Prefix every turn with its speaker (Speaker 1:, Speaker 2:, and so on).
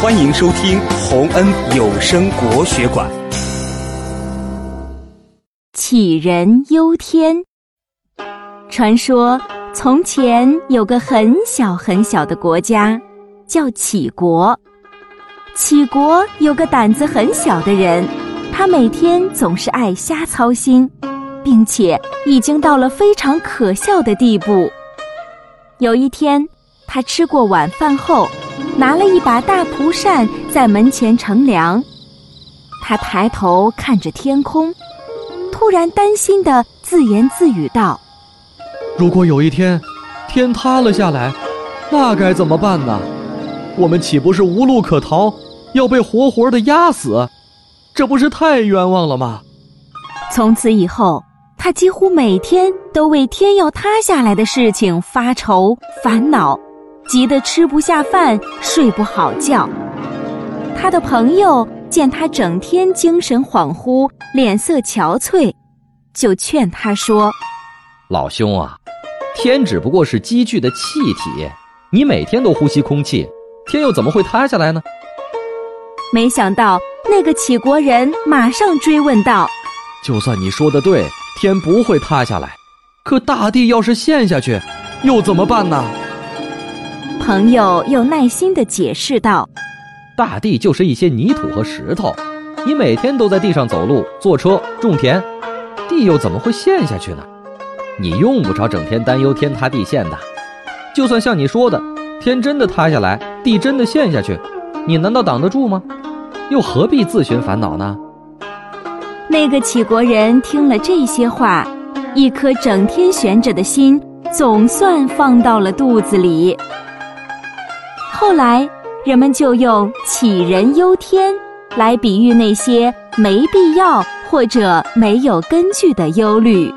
Speaker 1: 欢迎收听洪恩有声国学馆。
Speaker 2: 杞人忧天。传说从前有个很小很小的国家，叫杞国。杞国有个胆子很小的人，他每天总是爱瞎操心，并且已经到了非常可笑的地步。有一天，他吃过晚饭后。拿了一把大蒲扇在门前乘凉，他抬头看着天空，突然担心的自言自语道：“
Speaker 3: 如果有一天天塌了下来，那该怎么办呢？我们岂不是无路可逃，要被活活的压死？这不是太冤枉了吗？”
Speaker 2: 从此以后，他几乎每天都为天要塌下来的事情发愁烦恼。急得吃不下饭，睡不好觉。他的朋友见他整天精神恍惚，脸色憔悴，就劝他说：“
Speaker 4: 老兄啊，天只不过是积聚的气体，你每天都呼吸空气，天又怎么会塌下来呢？”
Speaker 2: 没想到那个杞国人马上追问道：“
Speaker 3: 就算你说的对，天不会塌下来，可大地要是陷下去，又怎么办呢？”
Speaker 2: 朋友又耐心地解释道：“
Speaker 4: 大地就是一些泥土和石头，你每天都在地上走路、坐车、种田，地又怎么会陷下去呢？你用不着整天担忧天塌地陷的。就算像你说的，天真的塌下来，地真的陷下去，你难道挡得住吗？又何必自寻烦恼呢？”
Speaker 2: 那个杞国人听了这些话，一颗整天悬着的心总算放到了肚子里。后来，人们就用“杞人忧天”来比喻那些没必要或者没有根据的忧虑。